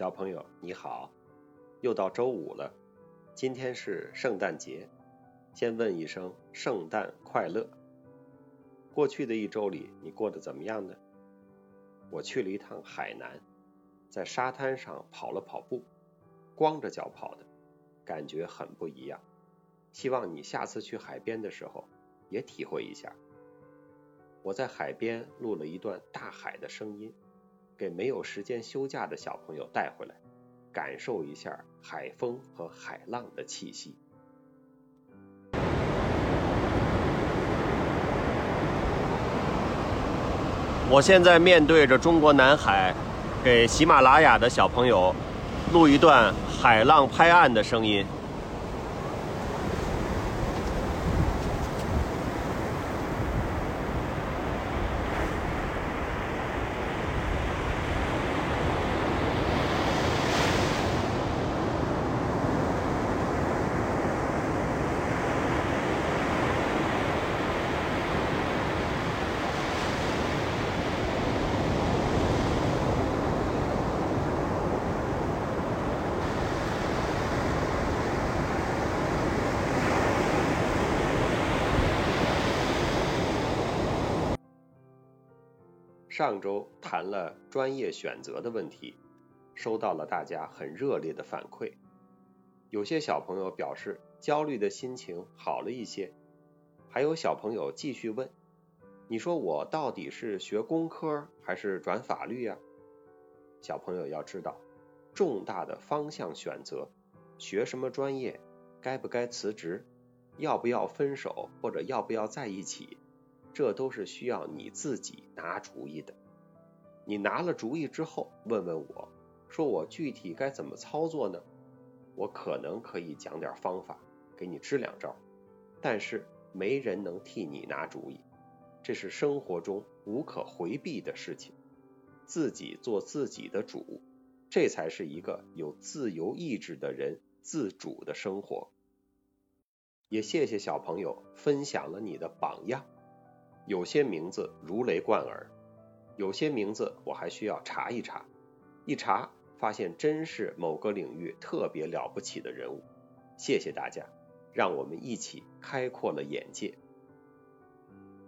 小朋友你好，又到周五了，今天是圣诞节，先问一声圣诞快乐。过去的一周里你过得怎么样呢？我去了一趟海南，在沙滩上跑了跑步，光着脚跑的，感觉很不一样。希望你下次去海边的时候也体会一下。我在海边录了一段大海的声音。给没有时间休假的小朋友带回来，感受一下海风和海浪的气息。我现在面对着中国南海，给喜马拉雅的小朋友录一段海浪拍岸的声音。上周谈了专业选择的问题，收到了大家很热烈的反馈。有些小朋友表示焦虑的心情好了一些，还有小朋友继续问：“你说我到底是学工科还是转法律呀？”小朋友要知道，重大的方向选择，学什么专业，该不该辞职，要不要分手或者要不要在一起。这都是需要你自己拿主意的。你拿了主意之后，问问我，说我具体该怎么操作呢？我可能可以讲点方法，给你支两招。但是没人能替你拿主意，这是生活中无可回避的事情。自己做自己的主，这才是一个有自由意志的人自主的生活。也谢谢小朋友分享了你的榜样。有些名字如雷贯耳，有些名字我还需要查一查，一查发现真是某个领域特别了不起的人物。谢谢大家，让我们一起开阔了眼界。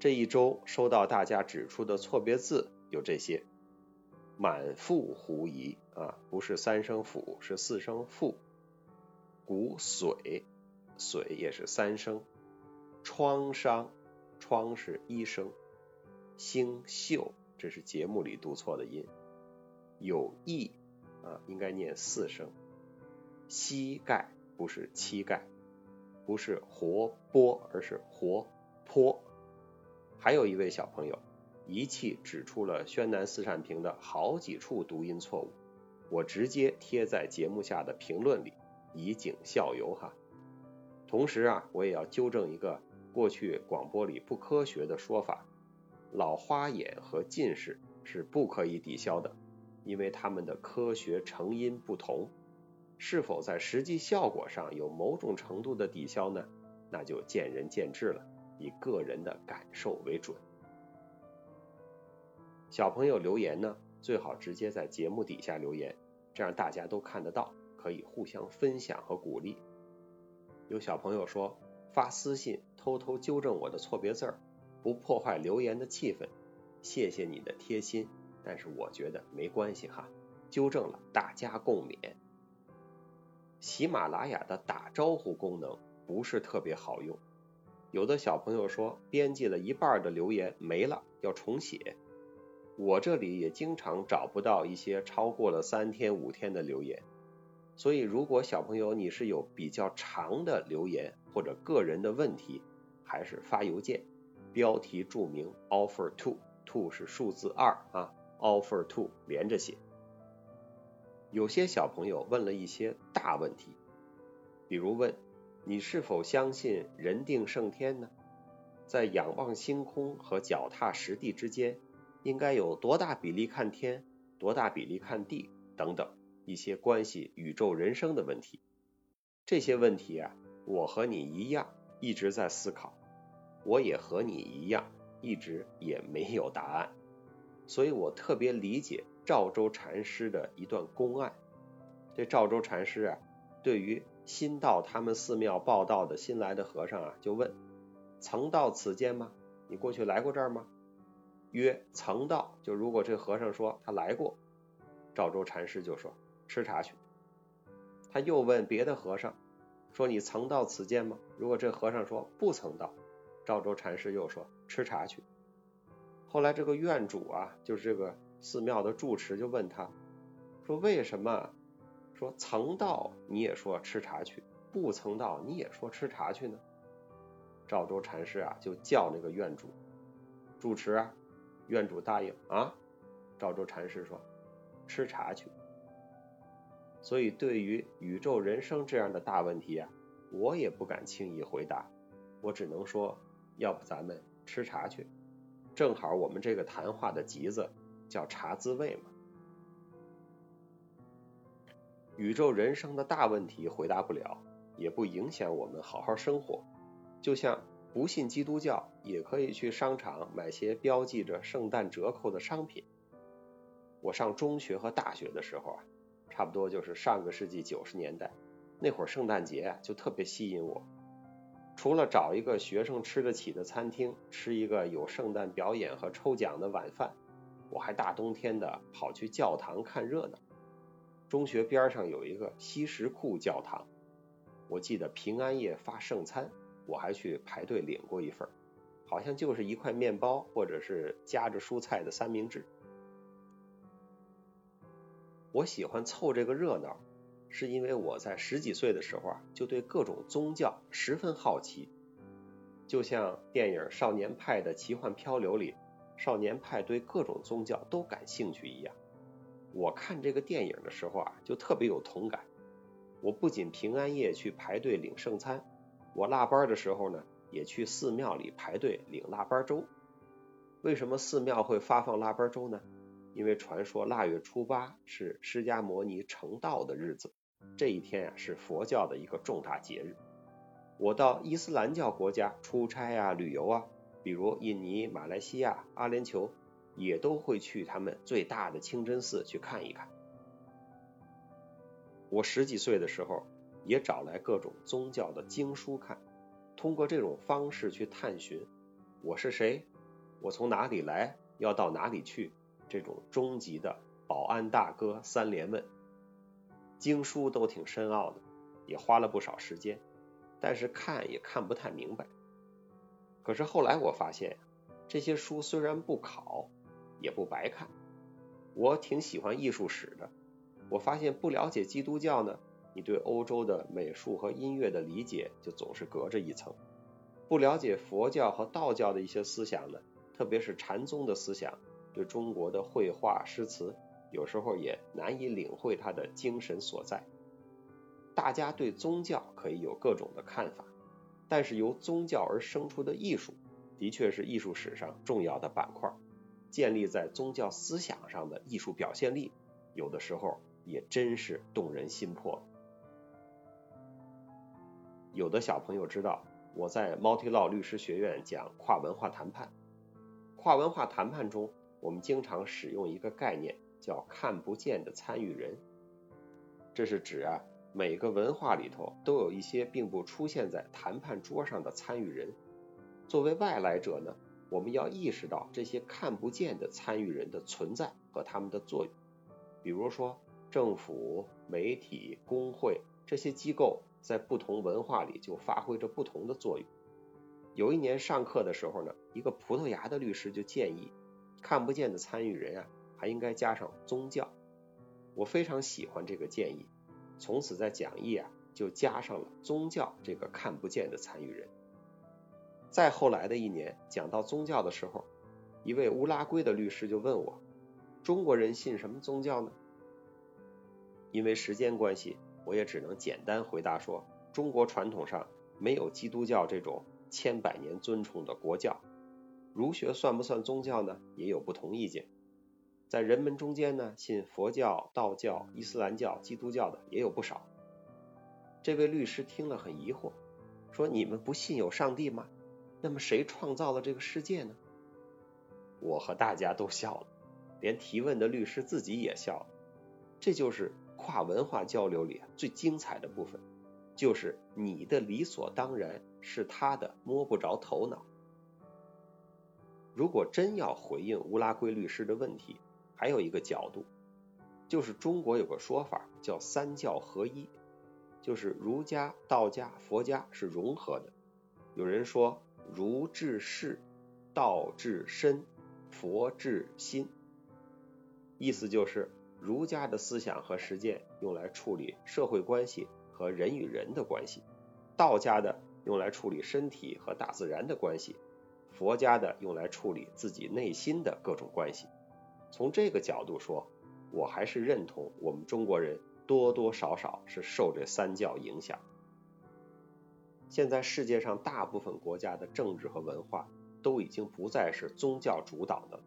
这一周收到大家指出的错别字有这些：满腹狐疑啊，不是三声腹，是四声腹；骨髓，髓也是三声；创伤。窗是一声，星宿这是节目里读错的音，有意啊应该念四声，膝盖不是膝盖，不是活泼而是活泼。还有一位小朋友一气指出了宣南四善平的好几处读音错误，我直接贴在节目下的评论里以儆效尤哈。同时啊，我也要纠正一个。过去广播里不科学的说法，老花眼和近视是不可以抵消的，因为它们的科学成因不同。是否在实际效果上有某种程度的抵消呢？那就见仁见智了，以个人的感受为准。小朋友留言呢，最好直接在节目底下留言，这样大家都看得到，可以互相分享和鼓励。有小朋友说。发私信偷偷纠正我的错别字儿，不破坏留言的气氛，谢谢你的贴心。但是我觉得没关系哈，纠正了大家共勉。喜马拉雅的打招呼功能不是特别好用，有的小朋友说编辑了一半的留言没了，要重写。我这里也经常找不到一些超过了三天五天的留言。所以，如果小朋友你是有比较长的留言或者个人的问题，还是发邮件，标题注明 offer to to 是数字二啊，offer to 连着写。有些小朋友问了一些大问题，比如问你是否相信人定胜天呢？在仰望星空和脚踏实地之间，应该有多大比例看天，多大比例看地等等。一些关系宇宙人生的问题，这些问题啊，我和你一样一直在思考，我也和你一样一直也没有答案，所以我特别理解赵州禅师的一段公案，这赵州禅师啊，对于新到他们寺庙报道的新来的和尚啊，就问：曾到此间吗？你过去来过这儿吗？曰：曾到。就如果这和尚说他来过，赵州禅师就说吃茶去。他又问别的和尚说：你曾到此间吗？如果这和尚说不曾到，赵州禅师又说吃茶去。后来这个院主啊，就是这个寺庙的住持，就问他说：为什么？说曾到你也说吃茶去，不曾到你也说吃茶去呢？赵州禅师啊就叫那个院主住持啊，院主答应啊。赵州禅师说吃茶去。所以对于宇宙人生这样的大问题啊，我也不敢轻易回答，我只能说要不咱们吃茶去，正好我们这个谈话的集子叫茶滋味嘛。宇宙人生的大问题回答不了，也不影响我们好好生活。就像不信基督教，也可以去商场买些标记着圣诞折扣的商品。我上中学和大学的时候啊，差不多就是上个世纪九十年代，那会儿圣诞节就特别吸引我。除了找一个学生吃得起的餐厅，吃一个有圣诞表演和抽奖的晚饭，我还大冬天的跑去教堂看热闹。中学边上有一个西什库教堂，我记得平安夜发圣餐，我还去排队领过一份，好像就是一块面包或者是夹着蔬菜的三明治。我喜欢凑这个热闹，是因为我在十几岁的时候啊，就对各种宗教十分好奇，就像电影《少年派的奇幻漂流》里，少年派对各种宗教都感兴趣一样。我看这个电影的时候啊，就特别有同感。我不仅平安夜去排队领圣餐，我腊八的时候呢，也去寺庙里排队领腊八粥。为什么寺庙会发放腊八粥呢？因为传说腊月初八是释迦摩尼成道的日子，这一天啊是佛教的一个重大节日。我到伊斯兰教国家出差啊、旅游啊，比如印尼、马来西亚、阿联酋。也都会去他们最大的清真寺去看一看。我十几岁的时候也找来各种宗教的经书看，通过这种方式去探寻我是谁，我从哪里来，要到哪里去，这种终极的保安大哥三连问。经书都挺深奥的，也花了不少时间，但是看也看不太明白。可是后来我发现，这些书虽然不考。也不白看，我挺喜欢艺术史的。我发现不了解基督教呢，你对欧洲的美术和音乐的理解就总是隔着一层；不了解佛教和道教的一些思想呢，特别是禅宗的思想，对中国的绘画诗词，有时候也难以领会它的精神所在。大家对宗教可以有各种的看法，但是由宗教而生出的艺术，的确是艺术史上重要的板块。建立在宗教思想上的艺术表现力，有的时候也真是动人心魄。有的小朋友知道，我在 MultiLaw 律师学院讲跨文化谈判。跨文化谈判中，我们经常使用一个概念，叫“看不见的参与人”。这是指啊，每个文化里头都有一些并不出现在谈判桌上的参与人。作为外来者呢？我们要意识到这些看不见的参与人的存在和他们的作用，比如说政府、媒体、工会这些机构在不同文化里就发挥着不同的作用。有一年上课的时候呢，一个葡萄牙的律师就建议，看不见的参与人啊，还应该加上宗教。我非常喜欢这个建议，从此在讲义啊就加上了宗教这个看不见的参与人。再后来的一年，讲到宗教的时候，一位乌拉圭的律师就问我：“中国人信什么宗教呢？”因为时间关系，我也只能简单回答说：中国传统上没有基督教这种千百年尊崇的国教。儒学算不算宗教呢？也有不同意见。在人们中间呢，信佛教、道教、伊斯兰教、基督教的也有不少。这位律师听了很疑惑，说：“你们不信有上帝吗？”那么谁创造了这个世界呢？我和大家都笑了，连提问的律师自己也笑了。这就是跨文化交流里最精彩的部分，就是你的理所当然是他的摸不着头脑。如果真要回应乌拉圭律师的问题，还有一个角度，就是中国有个说法叫三教合一，就是儒家、道家、佛家是融合的。有人说儒治世，道治身，佛治心，意思就是儒家的思想和实践用来处理社会关系和人与人的关系，道家的用来处理身体和大自然的关系，佛家的用来处理自己内心的各种关系。从这个角度说，我还是认同我们中国人多多少少是受这三教影响。现在世界上大部分国家的政治和文化都已经不再是宗教主导的，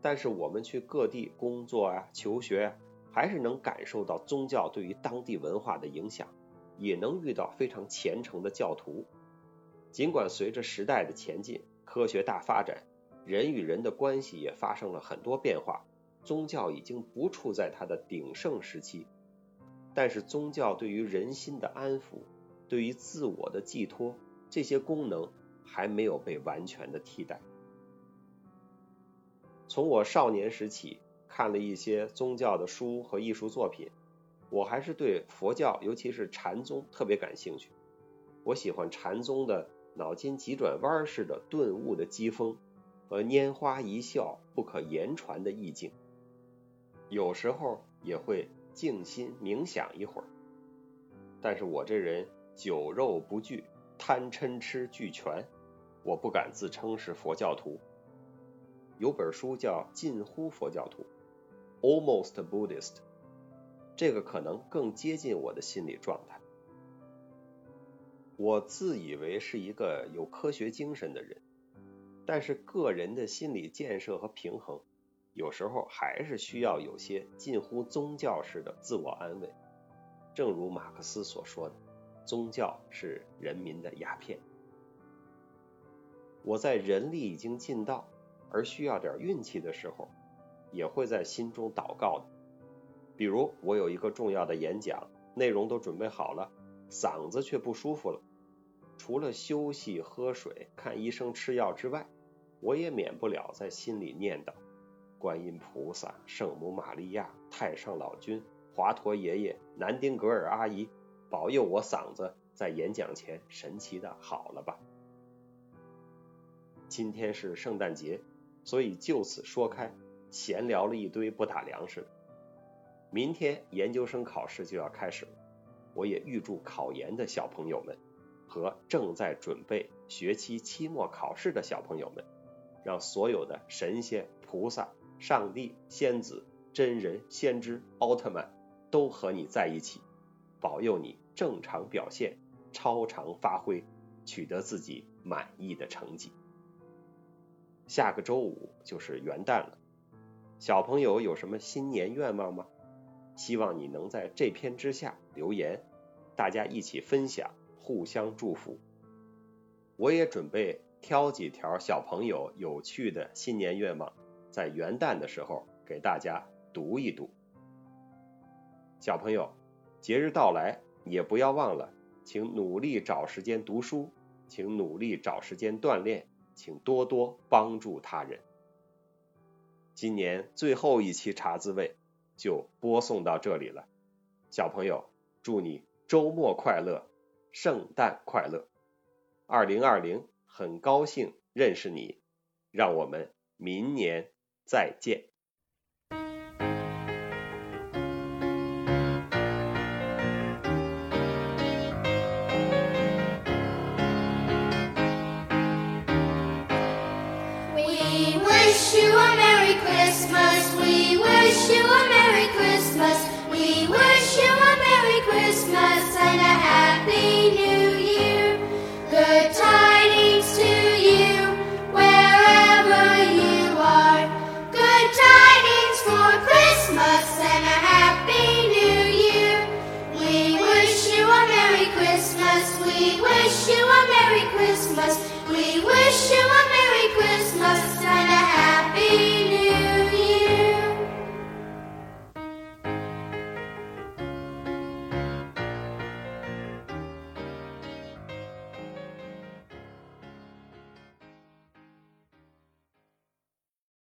但是我们去各地工作啊、求学啊，还是能感受到宗教对于当地文化的影响，也能遇到非常虔诚的教徒。尽管随着时代的前进，科学大发展。人与人的关系也发生了很多变化，宗教已经不处在它的鼎盛时期，但是宗教对于人心的安抚，对于自我的寄托，这些功能还没有被完全的替代。从我少年时起看了一些宗教的书和艺术作品，我还是对佛教，尤其是禅宗特别感兴趣。我喜欢禅宗的脑筋急转弯似的顿悟的机锋。和拈花一笑不可言传的意境，有时候也会静心冥想一会儿。但是我这人酒肉不惧，贪嗔痴俱全，我不敢自称是佛教徒。有本书叫《近乎佛教徒》（Almost Buddhist），这个可能更接近我的心理状态。我自以为是一个有科学精神的人。但是个人的心理建设和平衡，有时候还是需要有些近乎宗教式的自我安慰。正如马克思所说的，宗教是人民的鸦片。我在人力已经尽到而需要点运气的时候，也会在心中祷告的。比如我有一个重要的演讲，内容都准备好了，嗓子却不舒服了。除了休息、喝水、看医生、吃药之外，我也免不了在心里念叨：观音菩萨、圣母玛利亚、太上老君、华佗爷爷、南丁格尔阿姨，保佑我嗓子在演讲前神奇的好了吧。今天是圣诞节，所以就此说开，闲聊了一堆不打粮食。明天研究生考试就要开始了，我也预祝考研的小朋友们。和正在准备学期期末考试的小朋友们，让所有的神仙、菩萨、上帝、仙子、真人、先知、奥特曼都和你在一起，保佑你正常表现、超常发挥，取得自己满意的成绩。下个周五就是元旦了，小朋友有什么新年愿望吗？希望你能在这篇之下留言，大家一起分享。互相祝福，我也准备挑几条小朋友有趣的新年愿望，在元旦的时候给大家读一读。小朋友，节日到来也不要忘了，请努力找时间读书，请努力找时间锻炼，请多多帮助他人。今年最后一期茶滋味就播送到这里了，小朋友，祝你周末快乐！圣诞快乐！二零二零，很高兴认识你，让我们明年再见。